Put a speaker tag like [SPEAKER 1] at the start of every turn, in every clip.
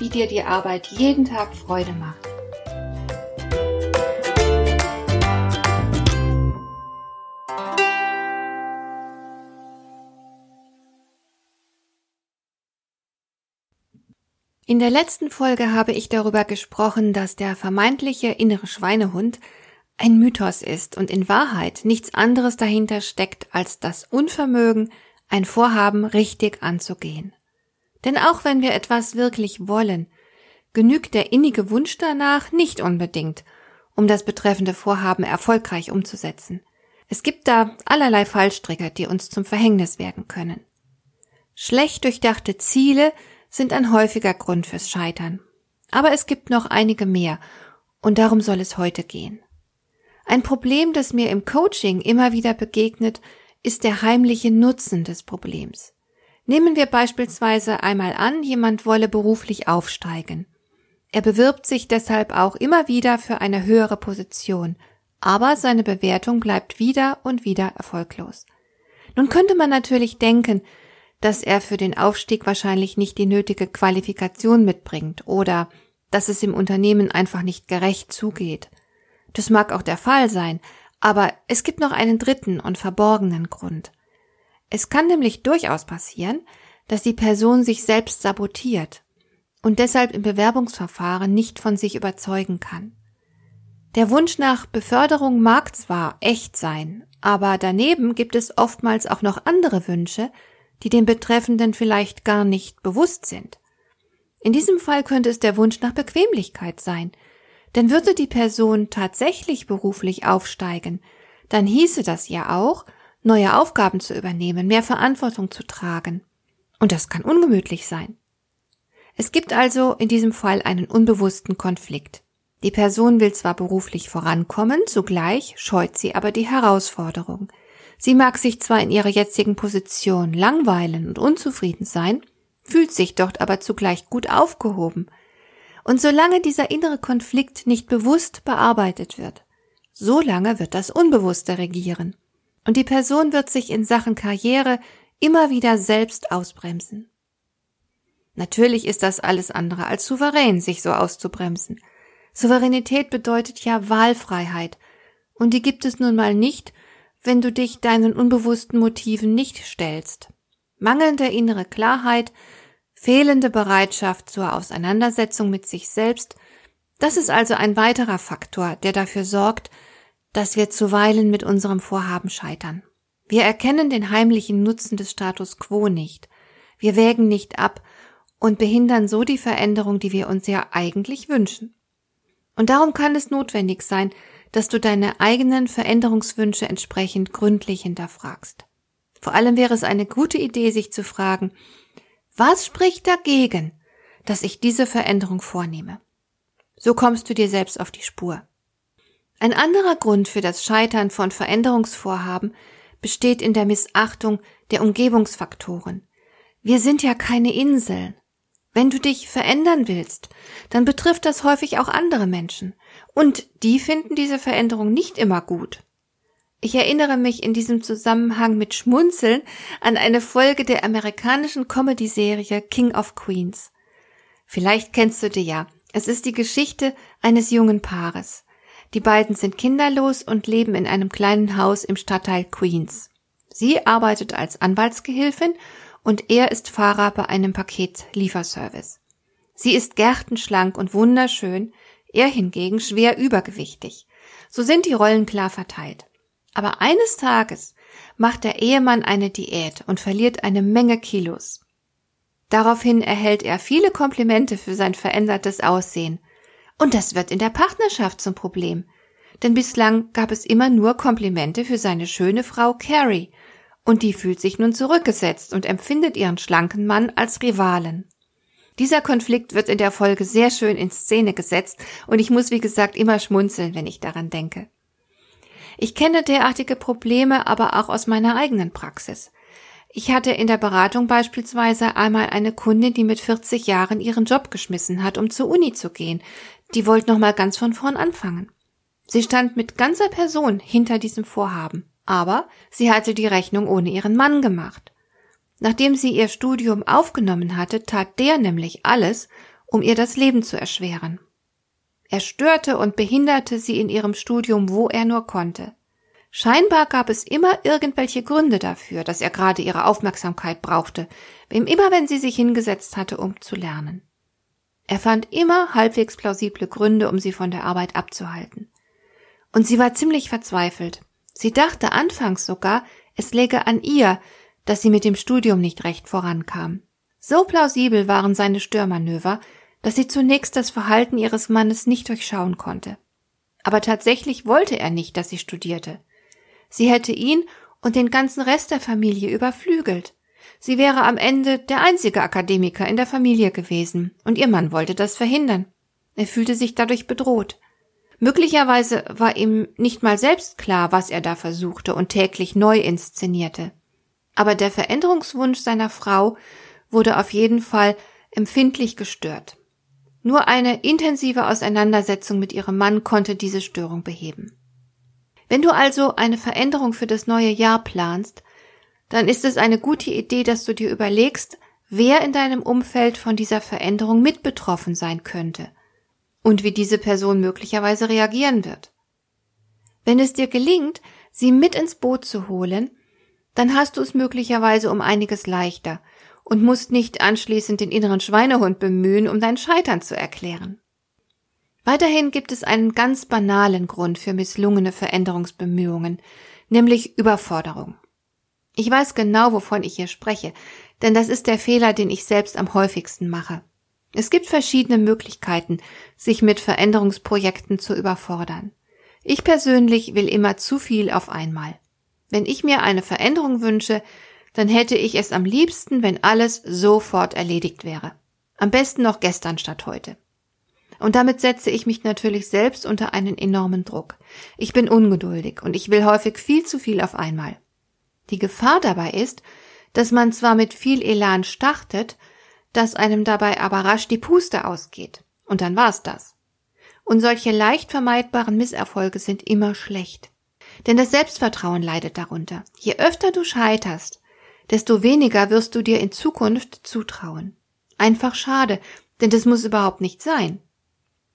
[SPEAKER 1] wie dir die Arbeit jeden Tag Freude macht. In der letzten Folge habe ich darüber gesprochen, dass der vermeintliche innere Schweinehund ein Mythos ist und in Wahrheit nichts anderes dahinter steckt als das Unvermögen, ein Vorhaben richtig anzugehen. Denn auch wenn wir etwas wirklich wollen, genügt der innige Wunsch danach nicht unbedingt, um das betreffende Vorhaben erfolgreich umzusetzen. Es gibt da allerlei Fallstricke, die uns zum Verhängnis werden können. Schlecht durchdachte Ziele sind ein häufiger Grund fürs Scheitern. Aber es gibt noch einige mehr, und darum soll es heute gehen. Ein Problem, das mir im Coaching immer wieder begegnet, ist der heimliche Nutzen des Problems. Nehmen wir beispielsweise einmal an, jemand wolle beruflich aufsteigen. Er bewirbt sich deshalb auch immer wieder für eine höhere Position, aber seine Bewertung bleibt wieder und wieder erfolglos. Nun könnte man natürlich denken, dass er für den Aufstieg wahrscheinlich nicht die nötige Qualifikation mitbringt oder dass es im Unternehmen einfach nicht gerecht zugeht. Das mag auch der Fall sein, aber es gibt noch einen dritten und verborgenen Grund. Es kann nämlich durchaus passieren, dass die Person sich selbst sabotiert und deshalb im Bewerbungsverfahren nicht von sich überzeugen kann. Der Wunsch nach Beförderung mag zwar echt sein, aber daneben gibt es oftmals auch noch andere Wünsche, die dem Betreffenden vielleicht gar nicht bewusst sind. In diesem Fall könnte es der Wunsch nach Bequemlichkeit sein, denn würde die Person tatsächlich beruflich aufsteigen, dann hieße das ja auch, neue Aufgaben zu übernehmen, mehr Verantwortung zu tragen. Und das kann ungemütlich sein. Es gibt also in diesem Fall einen unbewussten Konflikt. Die Person will zwar beruflich vorankommen, zugleich scheut sie aber die Herausforderung. Sie mag sich zwar in ihrer jetzigen Position langweilen und unzufrieden sein, fühlt sich dort aber zugleich gut aufgehoben. Und solange dieser innere Konflikt nicht bewusst bearbeitet wird, solange wird das Unbewusste regieren und die Person wird sich in Sachen Karriere immer wieder selbst ausbremsen. Natürlich ist das alles andere als souverän, sich so auszubremsen. Souveränität bedeutet ja Wahlfreiheit, und die gibt es nun mal nicht, wenn du dich deinen unbewussten Motiven nicht stellst. Mangelnde innere Klarheit, fehlende Bereitschaft zur Auseinandersetzung mit sich selbst, das ist also ein weiterer Faktor, der dafür sorgt, dass wir zuweilen mit unserem Vorhaben scheitern. Wir erkennen den heimlichen Nutzen des Status quo nicht. Wir wägen nicht ab und behindern so die Veränderung, die wir uns ja eigentlich wünschen. Und darum kann es notwendig sein, dass du deine eigenen Veränderungswünsche entsprechend gründlich hinterfragst. Vor allem wäre es eine gute Idee, sich zu fragen, was spricht dagegen, dass ich diese Veränderung vornehme? So kommst du dir selbst auf die Spur. Ein anderer Grund für das Scheitern von Veränderungsvorhaben besteht in der Missachtung der Umgebungsfaktoren. Wir sind ja keine Inseln. Wenn du dich verändern willst, dann betrifft das häufig auch andere Menschen. Und die finden diese Veränderung nicht immer gut. Ich erinnere mich in diesem Zusammenhang mit Schmunzeln an eine Folge der amerikanischen Comedy-Serie King of Queens. Vielleicht kennst du die ja. Es ist die Geschichte eines jungen Paares. Die beiden sind kinderlos und leben in einem kleinen Haus im Stadtteil Queens. Sie arbeitet als Anwaltsgehilfin und er ist Fahrer bei einem Paketlieferservice. Sie ist gärtenschlank und wunderschön, er hingegen schwer übergewichtig. So sind die Rollen klar verteilt. Aber eines Tages macht der Ehemann eine Diät und verliert eine Menge Kilos. Daraufhin erhält er viele Komplimente für sein verändertes Aussehen und das wird in der Partnerschaft zum Problem. Denn bislang gab es immer nur Komplimente für seine schöne Frau Carrie. Und die fühlt sich nun zurückgesetzt und empfindet ihren schlanken Mann als Rivalen. Dieser Konflikt wird in der Folge sehr schön in Szene gesetzt und ich muss, wie gesagt, immer schmunzeln, wenn ich daran denke. Ich kenne derartige Probleme aber auch aus meiner eigenen Praxis. Ich hatte in der Beratung beispielsweise einmal eine Kundin, die mit 40 Jahren ihren Job geschmissen hat, um zur Uni zu gehen. Die wollte noch mal ganz von vorn anfangen. Sie stand mit ganzer Person hinter diesem Vorhaben, aber sie hatte die Rechnung ohne ihren Mann gemacht. Nachdem sie ihr Studium aufgenommen hatte, tat der nämlich alles, um ihr das Leben zu erschweren. Er störte und behinderte sie in ihrem Studium, wo er nur konnte. Scheinbar gab es immer irgendwelche Gründe dafür, dass er gerade ihre Aufmerksamkeit brauchte, immer wenn sie sich hingesetzt hatte, um zu lernen. Er fand immer halbwegs plausible Gründe, um sie von der Arbeit abzuhalten. Und sie war ziemlich verzweifelt. Sie dachte anfangs sogar, es läge an ihr, dass sie mit dem Studium nicht recht vorankam. So plausibel waren seine Störmanöver, dass sie zunächst das Verhalten ihres Mannes nicht durchschauen konnte. Aber tatsächlich wollte er nicht, dass sie studierte. Sie hätte ihn und den ganzen Rest der Familie überflügelt. Sie wäre am Ende der einzige Akademiker in der Familie gewesen, und ihr Mann wollte das verhindern. Er fühlte sich dadurch bedroht. Möglicherweise war ihm nicht mal selbst klar, was er da versuchte und täglich neu inszenierte. Aber der Veränderungswunsch seiner Frau wurde auf jeden Fall empfindlich gestört. Nur eine intensive Auseinandersetzung mit ihrem Mann konnte diese Störung beheben. Wenn du also eine Veränderung für das neue Jahr planst, dann ist es eine gute Idee, dass du dir überlegst, wer in deinem Umfeld von dieser Veränderung mit betroffen sein könnte und wie diese Person möglicherweise reagieren wird. Wenn es dir gelingt, sie mit ins Boot zu holen, dann hast du es möglicherweise um einiges leichter und musst nicht anschließend den inneren Schweinehund bemühen, um dein Scheitern zu erklären. Weiterhin gibt es einen ganz banalen Grund für misslungene Veränderungsbemühungen, nämlich Überforderung. Ich weiß genau, wovon ich hier spreche, denn das ist der Fehler, den ich selbst am häufigsten mache. Es gibt verschiedene Möglichkeiten, sich mit Veränderungsprojekten zu überfordern. Ich persönlich will immer zu viel auf einmal. Wenn ich mir eine Veränderung wünsche, dann hätte ich es am liebsten, wenn alles sofort erledigt wäre. Am besten noch gestern statt heute. Und damit setze ich mich natürlich selbst unter einen enormen Druck. Ich bin ungeduldig und ich will häufig viel zu viel auf einmal. Die Gefahr dabei ist, dass man zwar mit viel Elan startet, dass einem dabei aber rasch die Puste ausgeht. Und dann war's das. Und solche leicht vermeidbaren Misserfolge sind immer schlecht. Denn das Selbstvertrauen leidet darunter. Je öfter du scheiterst, desto weniger wirst du dir in Zukunft zutrauen. Einfach schade, denn das muss überhaupt nicht sein.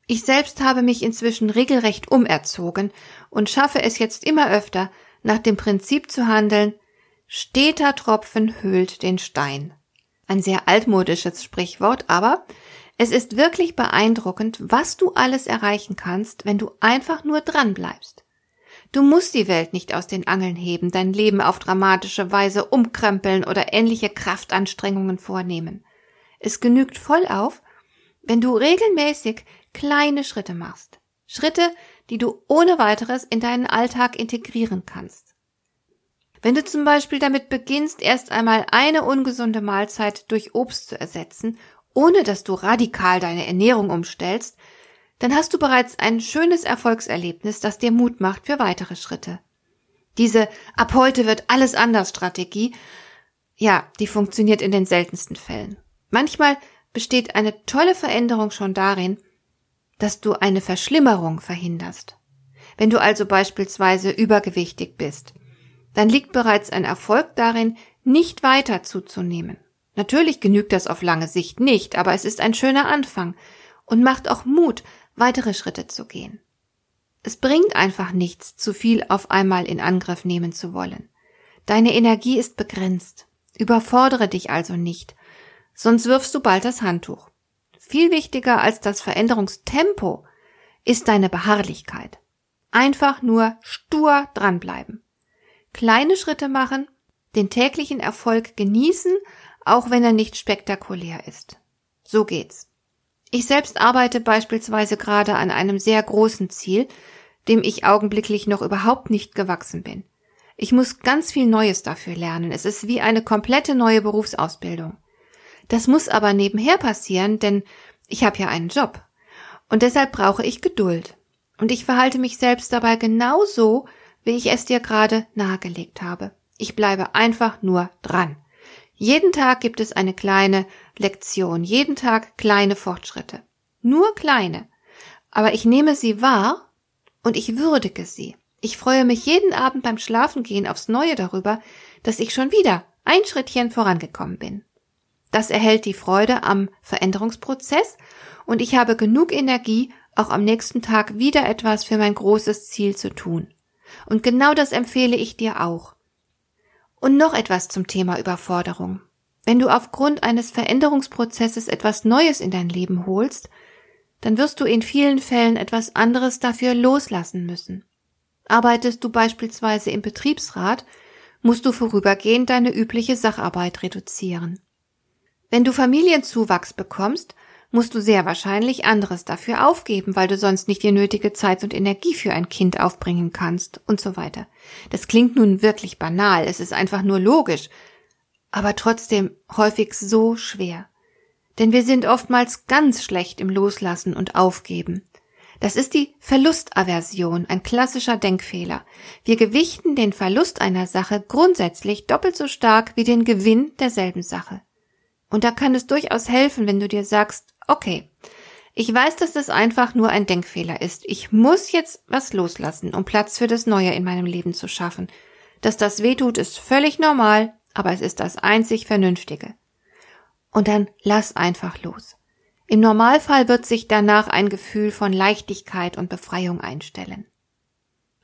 [SPEAKER 1] Ich selbst habe mich inzwischen regelrecht umerzogen und schaffe es jetzt immer öfter, nach dem Prinzip zu handeln, steter Tropfen höhlt den Stein. Ein sehr altmodisches Sprichwort, aber es ist wirklich beeindruckend, was du alles erreichen kannst, wenn du einfach nur dran bleibst. Du musst die Welt nicht aus den Angeln heben, dein Leben auf dramatische Weise umkrempeln oder ähnliche Kraftanstrengungen vornehmen. Es genügt voll auf, wenn du regelmäßig kleine Schritte machst. Schritte, die du ohne weiteres in deinen Alltag integrieren kannst. Wenn du zum Beispiel damit beginnst, erst einmal eine ungesunde Mahlzeit durch Obst zu ersetzen, ohne dass du radikal deine Ernährung umstellst, dann hast du bereits ein schönes Erfolgserlebnis, das dir Mut macht für weitere Schritte. Diese ab heute wird alles anders Strategie, ja, die funktioniert in den seltensten Fällen. Manchmal besteht eine tolle Veränderung schon darin, dass du eine Verschlimmerung verhinderst. Wenn du also beispielsweise übergewichtig bist, dann liegt bereits ein Erfolg darin, nicht weiter zuzunehmen. Natürlich genügt das auf lange Sicht nicht, aber es ist ein schöner Anfang und macht auch Mut, weitere Schritte zu gehen. Es bringt einfach nichts, zu viel auf einmal in Angriff nehmen zu wollen. Deine Energie ist begrenzt. Überfordere dich also nicht, sonst wirfst du bald das Handtuch. Viel wichtiger als das Veränderungstempo ist deine Beharrlichkeit. Einfach nur stur dranbleiben. Kleine Schritte machen, den täglichen Erfolg genießen, auch wenn er nicht spektakulär ist. So geht's. Ich selbst arbeite beispielsweise gerade an einem sehr großen Ziel, dem ich augenblicklich noch überhaupt nicht gewachsen bin. Ich muss ganz viel Neues dafür lernen. Es ist wie eine komplette neue Berufsausbildung. Das muss aber nebenher passieren, denn ich habe ja einen Job. Und deshalb brauche ich Geduld. Und ich verhalte mich selbst dabei genauso, wie ich es dir gerade nahegelegt habe. Ich bleibe einfach nur dran. Jeden Tag gibt es eine kleine Lektion, jeden Tag kleine Fortschritte. Nur kleine. Aber ich nehme sie wahr und ich würdige sie. Ich freue mich jeden Abend beim Schlafengehen aufs Neue darüber, dass ich schon wieder ein Schrittchen vorangekommen bin. Das erhält die Freude am Veränderungsprozess und ich habe genug Energie, auch am nächsten Tag wieder etwas für mein großes Ziel zu tun. Und genau das empfehle ich dir auch. Und noch etwas zum Thema Überforderung. Wenn du aufgrund eines Veränderungsprozesses etwas Neues in dein Leben holst, dann wirst du in vielen Fällen etwas anderes dafür loslassen müssen. Arbeitest du beispielsweise im Betriebsrat, musst du vorübergehend deine übliche Sacharbeit reduzieren. Wenn du Familienzuwachs bekommst, musst du sehr wahrscheinlich anderes dafür aufgeben, weil du sonst nicht die nötige Zeit und Energie für ein Kind aufbringen kannst und so weiter. Das klingt nun wirklich banal, es ist einfach nur logisch, aber trotzdem häufig so schwer. Denn wir sind oftmals ganz schlecht im Loslassen und Aufgeben. Das ist die Verlustaversion, ein klassischer Denkfehler. Wir gewichten den Verlust einer Sache grundsätzlich doppelt so stark wie den Gewinn derselben Sache. Und da kann es durchaus helfen, wenn du dir sagst, okay, ich weiß, dass das einfach nur ein Denkfehler ist. Ich muss jetzt was loslassen, um Platz für das Neue in meinem Leben zu schaffen. Dass das weh tut, ist völlig normal, aber es ist das einzig Vernünftige. Und dann lass einfach los. Im Normalfall wird sich danach ein Gefühl von Leichtigkeit und Befreiung einstellen.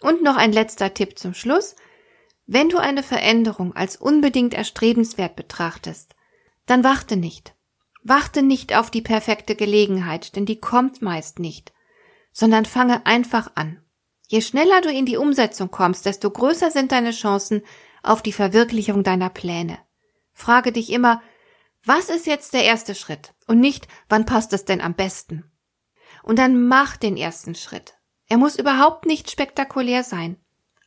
[SPEAKER 1] Und noch ein letzter Tipp zum Schluss. Wenn du eine Veränderung als unbedingt erstrebenswert betrachtest, dann warte nicht. Warte nicht auf die perfekte Gelegenheit, denn die kommt meist nicht, sondern fange einfach an. Je schneller du in die Umsetzung kommst, desto größer sind deine Chancen auf die Verwirklichung deiner Pläne. Frage dich immer, was ist jetzt der erste Schritt und nicht, wann passt es denn am besten? Und dann mach den ersten Schritt. Er muss überhaupt nicht spektakulär sein.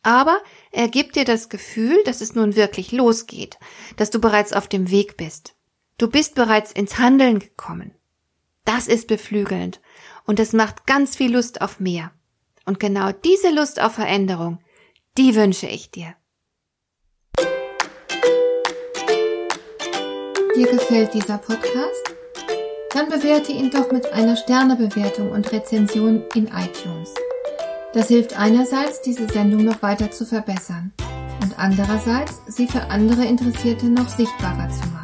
[SPEAKER 1] Aber er gibt dir das Gefühl, dass es nun wirklich losgeht, dass du bereits auf dem Weg bist. Du bist bereits ins Handeln gekommen. Das ist beflügelnd und es macht ganz viel Lust auf mehr. Und genau diese Lust auf Veränderung, die wünsche ich dir. Dir gefällt dieser Podcast? Dann bewerte ihn doch mit einer Sternebewertung und Rezension in iTunes. Das hilft einerseits, diese Sendung noch weiter zu verbessern und andererseits, sie für andere Interessierte noch sichtbarer zu machen.